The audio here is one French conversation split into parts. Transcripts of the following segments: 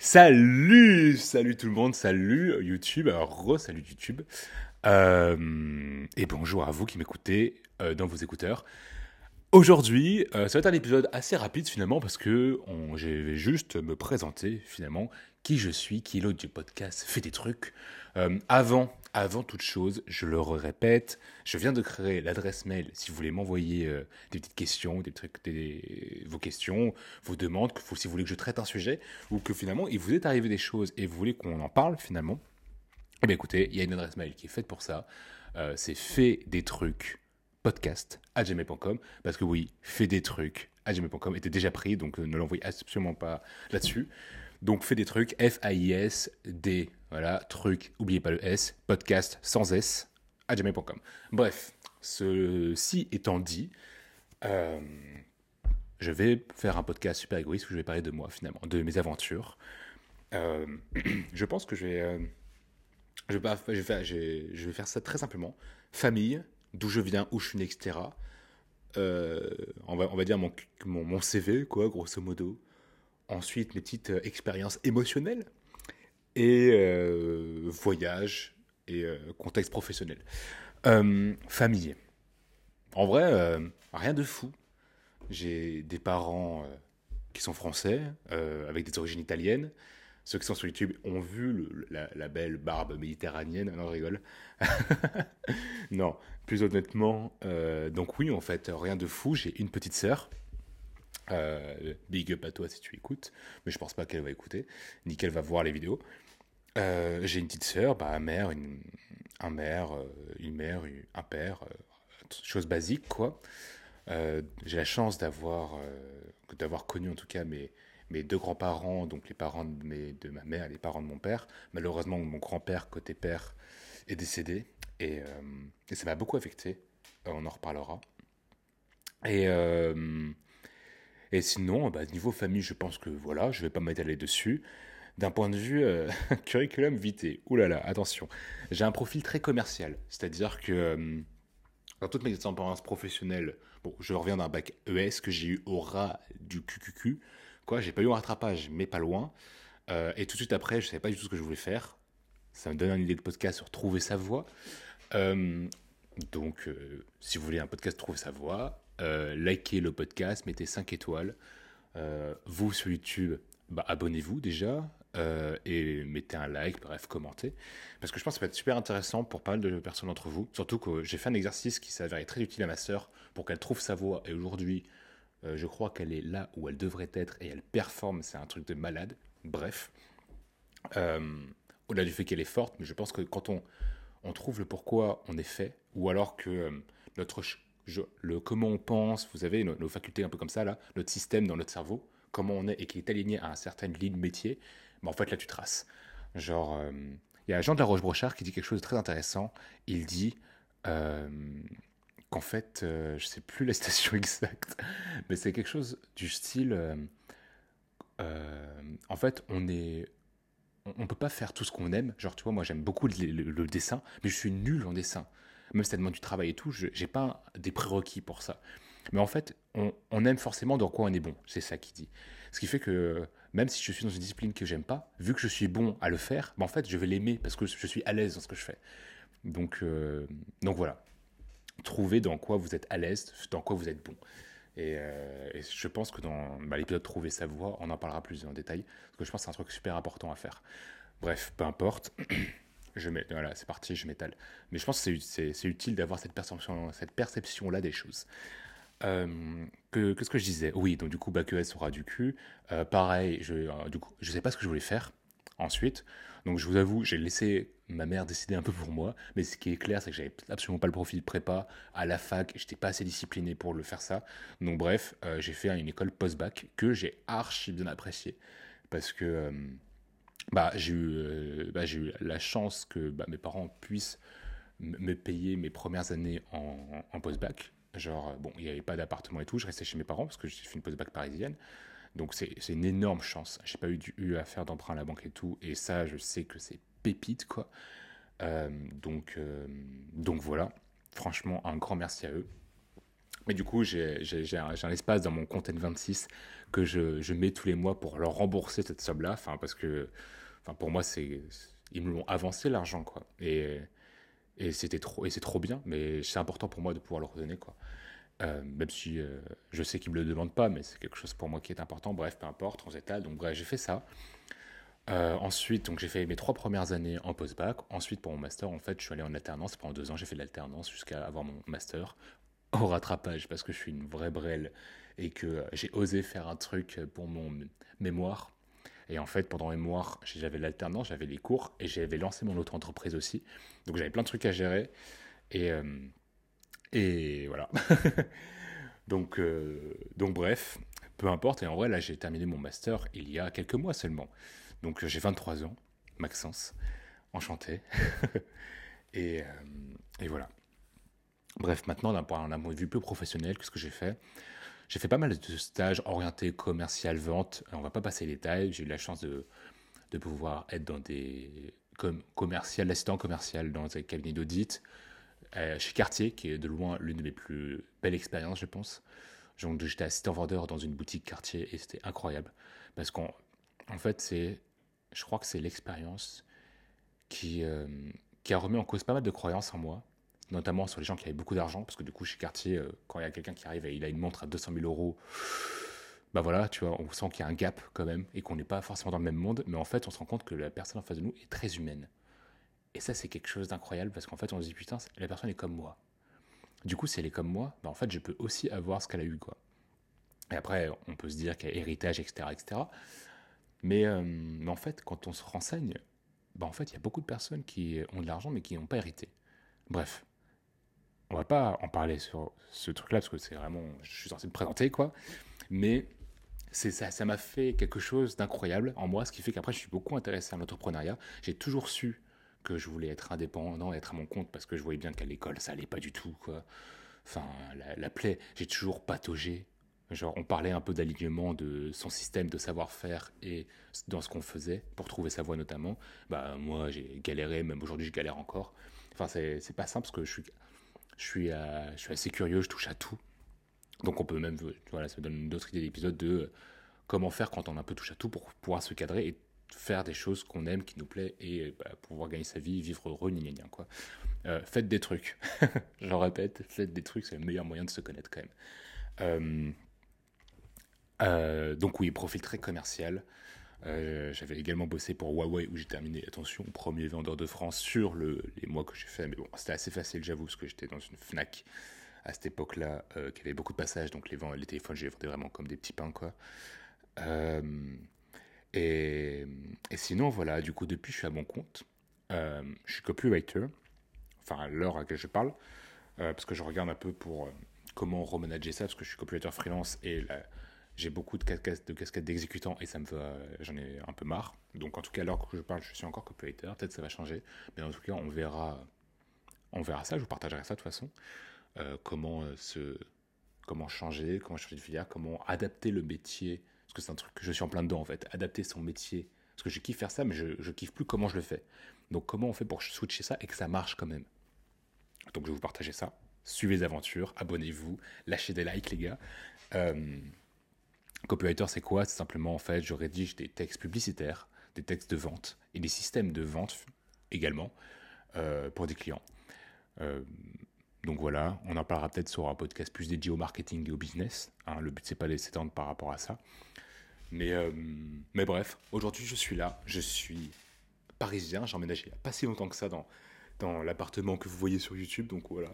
Salut, salut tout le monde, salut YouTube, alors re-salut YouTube, euh, et bonjour à vous qui m'écoutez euh, dans vos écouteurs. Aujourd'hui, euh, ça va être un épisode assez rapide finalement parce que je vais juste me présenter finalement qui je suis, qui est l'autre du podcast fait des trucs. Avant, avant toute chose, je le répète, je viens de créer l'adresse mail si vous voulez m'envoyer euh, des petites questions, des trucs, des, vos questions, vos demandes, que si vous voulez que je traite un sujet ou que finalement il vous est arrivé des choses et vous voulez qu'on en parle finalement. Eh bien écoutez, il y a une adresse mail qui est faite pour ça. Euh, c'est fait des trucs podcast à parce que oui, fait des trucs à était déjà pris donc euh, ne l'envoyez absolument pas là-dessus. Donc fait des trucs F-A-I-S D voilà, truc, oubliez pas le S, podcast sans S à gmail.com. Bref, ceci étant dit, euh, je vais faire un podcast super égoïste où je vais parler de moi finalement, de mes aventures. Euh, je pense que je vais euh, je vais, faire, ça très simplement. Famille, d'où je viens, où je suis né, etc. On, va, on va dire mon, mon, mon CV, quoi, grosso modo. Ensuite, mes petites expériences émotionnelles. Et euh, voyage et euh, contexte professionnel. Euh, famille. En vrai, euh, rien de fou. J'ai des parents qui sont français, avec des origines italiennes. Ceux qui sont sur YouTube ont vu la, la belle barbe méditerranéenne. Non, je rigole. non, plus honnêtement, donc oui, en fait, rien de fou. J'ai une petite sœur. Euh, big up à toi si tu écoutes, mais je pense pas qu'elle va écouter, ni qu'elle va voir les vidéos. Euh, j'ai une petite sœur, bah, un mère, une, un mère, euh, une mère, un père, euh, chose basique quoi. Euh, j'ai la chance d'avoir euh, connu en tout cas mes, deux grands-parents, donc les parents de, ma mère et les parents de mon père. Malheureusement, mon grand-père, côté père, est décédé et, euh, et ça m'a beaucoup affecté. Euh, on en reparlera. Et, euh, et sinon, bah, niveau famille, je pense que voilà, je vais pas m'étaler dessus. D'un point de vue euh, curriculum vitae, oulala, attention, j'ai un profil très commercial, c'est-à-dire que euh, dans toutes mes expériences professionnelles, bon, je reviens d'un bac ES que j'ai eu au ras du QQQ. Quoi, j'ai pas eu un rattrapage, mais pas loin. Euh, et tout de suite après, je savais pas du tout ce que je voulais faire. Ça me donne une idée de podcast sur trouver sa voie. Euh, donc, si vous voulez un podcast trouver sa voie, euh, likez le podcast, mettez 5 étoiles. Euh, vous sur YouTube, bah, abonnez-vous déjà euh, et mettez un like, bref, commentez. Parce que je pense que ça va être super intéressant pour pas mal de personnes d'entre vous. Surtout que j'ai fait un exercice qui s'avérait très utile à ma sœur pour qu'elle trouve sa voie. Et aujourd'hui, je crois qu'elle est là où elle devrait être et elle performe. C'est un truc de malade. Bref. Au-delà du fait qu'elle est forte, mais je pense que quand on, on trouve le pourquoi on est fait, ou alors que notre le comment on pense, vous avez nos, facultés un peu comme ça là, notre système dans notre cerveau, comment on est et qui est aligné à une certaine ligne métier, bah en fait là tu traces. Genre, euh, il y a Jean de la Roche-Brochard qui dit quelque chose de très intéressant. Il dit euh, qu'en fait, euh, je sais plus la citation exacte, mais c'est quelque chose du style. euh, en fait, on est on, on peut pas faire tout ce qu'on aime. Genre, tu vois, moi j'aime beaucoup le, le- le dessin, mais je suis nul en dessin. Même si ça demande du travail et tout, je j'ai pas des prérequis pour ça. Mais en fait, on, aime forcément dans quoi on est bon. C'est ça qui dit. Ce qui fait que même si je suis dans une discipline que j'aime pas, vu que je suis bon à le faire, bah en fait, je vais l'aimer parce que je suis à l'aise dans ce que je fais. Donc, euh, donc voilà. Trouvez dans quoi vous êtes à l'aise, dans quoi vous êtes bon. Et, euh, je pense que dans bah, l'épisode Trouver sa voie, on en parlera plus en détail, parce que je pense que c'est un truc super important à faire. Bref, peu importe. Je mets, voilà, c'est parti, je m'étale. Mais je pense que c'est- utile d'avoir cette perception, cette perception-là des choses. Euh, que- Qu'est-ce que je disais Oui, donc du coup, bac ES aura du cul. Euh, pareil, je, euh, je sais pas ce que je voulais faire ensuite. Donc je vous avoue, j'ai laissé ma mère décider un peu pour moi. Mais ce qui est clair, c'est que j'avais absolument pas le profil prépa à la fac. J'étais pas assez discipliné pour le faire ça. Donc bref, euh, j'ai fait une école post-bac que j'ai archi bien appréciée. Parce que euh, bah, j'ai eu, euh, bah, eu la chance que bah, mes parents puissent me payer mes premières années en, en post-bac. Genre, euh, bon, il n'y avait pas d'appartement et tout, je restais chez mes parents parce que j'ai fait une post-bac parisienne. Donc c'est une énorme chance. J'ai pas eu à faire d'emprunt à la banque et tout. Et ça, je sais que c'est pépite, quoi. Euh, donc, euh, donc voilà. Franchement, un grand merci à eux. Mais du coup, j'ai un, espace dans mon compte N26 que je, mets tous les mois pour leur rembourser cette somme-là. Enfin, parce que enfin, pour moi, c'est ils me l'ont avancé l'argent. quoi. Et, et c'était trop, et c'est trop bien, mais c'est important pour moi de pouvoir le redonner. quoi. Euh, même si euh, je sais qu'ils me le demandent pas, mais c'est quelque chose pour moi qui est important. Bref, peu importe, on s'étale. Donc, bref, j'ai fait ça. Euh, ensuite, donc j'ai fait mes trois premières années en post-bac. Ensuite, pour mon master, en fait, je suis allé en alternance. Pendant deux ans, j'ai fait de l'alternance jusqu'à avoir mon master au rattrapage parce que je suis une vraie brêle et que j'ai osé faire un truc pour mon mémoire. Et en fait, pendant mémoire, j'avais l'alternance, j'avais les cours et j'avais lancé mon auto-entreprise aussi. Donc j'avais plein de trucs à gérer. Et, et voilà. donc, euh, donc bref, peu importe. Et en vrai, là, j'ai terminé mon master il y a quelques mois seulement. Donc j'ai 23 ans, Maxence, enchanté. et, euh, et, voilà. Bref, maintenant, d'un point de vue plus professionnel, qu'est-ce que j'ai fait J'ai fait pas mal de stages orientés commercial, vente. On va pas passer les détails. J'ai eu la chance de, pouvoir être dans des comme commercial, assistant commercial dans des cabinets d'audit, euh, chez Cartier, qui est de loin l'une de mes plus belles expériences, je pense. J'étais assistant vendeur dans une boutique Cartier et c'était incroyable. Parce qu'en en fait, c'est, je crois que c'est l'expérience qui, euh, qui a remis en cause pas mal de croyances en moi, notamment sur les gens qui avaient beaucoup d'argent. Parce que du coup, chez Cartier, euh, quand il y a quelqu'un qui arrive et il a une montre à 200 000 euros, bah voilà, tu vois, on sent qu'il y a un gap quand même et qu'on n'est pas forcément dans le même monde. Mais en fait, on se rend compte que la personne en face de nous est très humaine. Et ça, c'est quelque chose d'incroyable parce qu'en fait, on se dit putain, la personne est comme moi. Du coup, si elle est comme moi, bah, en fait, je peux aussi avoir ce qu'elle a eu, quoi. Et après, on peut se dire qu'il y a héritage, etc., etc. Mais, euh, mais, en fait, quand on se renseigne, bah, en fait, il y a beaucoup de personnes qui ont de l'argent mais qui n'ont pas hérité. Bref, on va pas en parler sur ce truc-là parce que c'est vraiment, je suis censé me présenter, quoi. Mais c'est ça, ça m'a fait quelque chose d'incroyable en moi, ce qui fait qu'après, je suis beaucoup intéressé à l'entrepreneuriat. J'ai toujours su que je voulais être indépendant, être à mon compte, parce que je voyais bien qu'à l'école, ça allait pas du tout, quoi. Enfin, la, plaie, j'ai toujours pataugé. Genre, on parlait un peu d'alignement de son système de savoir-faire et dans ce qu'on faisait pour trouver sa voie notamment. Bah, moi, j'ai galéré, même aujourd'hui, je galère encore. Enfin, c'est pas simple parce que je suis, je, suis, je suis assez curieux, je touche à tout. Donc, on peut même, voilà, ça me donne d'autres idées d'épisode de comment faire quand on a un peu touche à tout pour pouvoir se cadrer et faire des choses qu'on aime, qui nous plaît, et bah, pouvoir gagner sa vie, vivre heureux, gna quoi. Euh, faites des trucs. J'en répète, faites des trucs, c'est le meilleur moyen de se connaître quand même. Euh, euh, donc oui, profil très commercial. J'avais également bossé pour Huawei où j'ai terminé, attention, premier vendeur de France sur le, les mois que j'ai fait. Mais bon, c'était assez facile, j'avoue, parce que j'étais dans une Fnac à cette époque-là, qui avait beaucoup de passages, donc les, les téléphones, je les vendais vraiment comme des petits pains, quoi. Et, sinon, voilà, du coup, depuis, je suis à mon compte. Euh, je suis copywriter, enfin, à l'heure à laquelle je parle, euh, parce que je regarde un peu pour euh, comment remanager ça, parce que je suis copywriter freelance et j'ai beaucoup de casquettes de casquettes d'exécutant et ça me va, j'en ai un peu marre. Donc, en tout cas, l'heure que je parle, je suis encore copywriter. Peut-être ça va changer, mais en tout cas, on verra, on verra ça. Je vous partagerai ça de toute façon. comment se, comment changer, comment changer de filière, comment adapter le métier parce que c'est un truc que je suis en plein dedans en fait, adapter son métier. Parce que je kiffe faire ça, mais je, je kiffe plus comment je le fais. Donc comment on fait pour switcher ça et que ça marche quand même? Donc je vais vous partager ça. Suivez les aventures, abonnez-vous, lâchez des likes les gars. Euh, copywriter c'est quoi? C'est simplement en fait je rédige des textes publicitaires, des textes de vente et des systèmes de vente également euh, pour des clients. Euh, donc voilà, on en parlera peut-être sur un podcast plus dédié au marketing et au business. Hein. le but c'est pas de s'étendre par rapport à ça. Mais, euh, mais bref, aujourd'hui je suis là, je suis parisien, j'ai emménagé pas si longtemps que ça dans, dans l'appartement que vous voyez sur YouTube, donc voilà.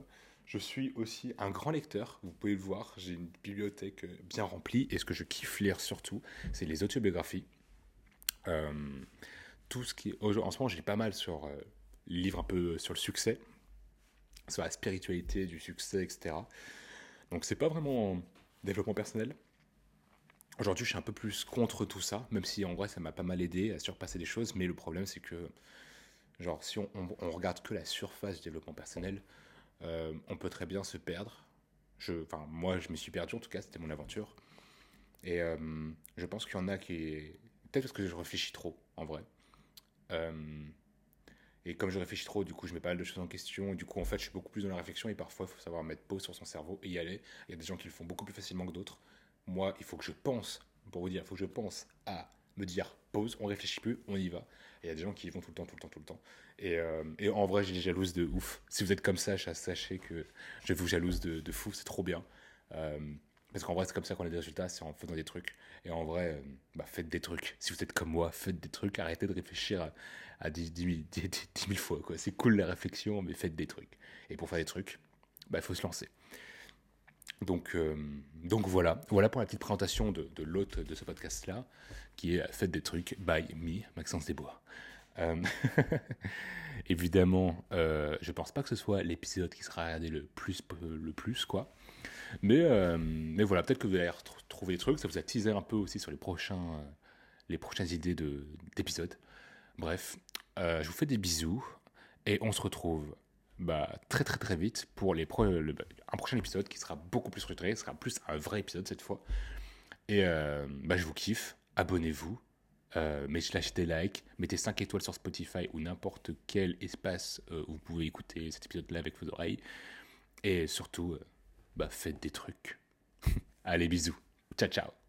Je suis aussi un grand lecteur, vous pouvez le voir, j'ai une bibliothèque bien remplie, et ce que je kiffe lire surtout, c'est les autobiographies. Euh, tout ce qui... En ce moment, j'ai pas mal sur euh, livres un peu sur le succès, sur la spiritualité, du succès, etc. Donc c'est pas vraiment développement personnel, Aujourd'hui, je suis un peu plus contre tout ça, même si en vrai, ça m'a pas mal aidé à surpasser des choses. Mais le problème, c'est que, genre, si on, regarde que la surface du développement personnel, euh, on peut très bien se perdre. Je, enfin, moi, je me suis perdu, en tout cas, c'était mon aventure. Et euh, je pense qu'il y en a qui. Peut-être parce que je réfléchis trop, en vrai. Euh, Et comme je réfléchis trop, du coup, je mets pas mal de choses en question. Et du coup, en fait, je suis beaucoup plus dans la réflexion. Et parfois, il faut savoir mettre pause sur son cerveau et y aller. Il y a des gens qui le font beaucoup plus facilement que d'autres. Moi, il faut que je pense, pour vous dire, il faut que je pense à me dire pause, on réfléchit plus, on y va. Il y a des gens qui y vont tout le temps, tout le temps, tout le temps. Et, euh, et en vrai, j'ai jalouse de ouf. Si vous êtes comme ça, sachez que je vous jalouse de, de fou, c'est trop bien. Euh, parce qu'en vrai, c'est comme ça qu'on a des résultats, c'est en faisant des trucs. Et en vrai, euh, bah, faites des trucs. Si vous êtes comme moi, faites des trucs. Arrêtez de réfléchir à, à 10, 10, 000, fois. C'est cool la réflexion, mais faites des trucs. Et pour faire des trucs, bah, il faut se lancer. Donc, euh, donc voilà, voilà pour la petite présentation de, de l'hôte de ce podcast-là, qui est Faites des trucs by me, Maxence Desbois. Euh, évidemment, euh, je pense pas que ce soit l'épisode qui sera regardé le plus, le plus quoi. Mais, euh, voilà, peut-être que vous allez retrouver des trucs, ça vous a teasé un peu aussi sur les, prochains, les prochaines idées d'épisodes. Bref, je vous fais des bisous et on se retrouve bah, très très très vite pour un prochain épisode qui sera beaucoup plus structuré, sera plus un vrai épisode cette fois. Et euh, bah, je vous kiffe, abonnez-vous, euh, mettez des likes, mettez 5 étoiles sur Spotify ou n'importe quel espace euh, où vous pouvez écouter cet épisode-là avec vos oreilles. Et surtout, euh, bah, faites des trucs. Allez, bisous. Ciao, ciao.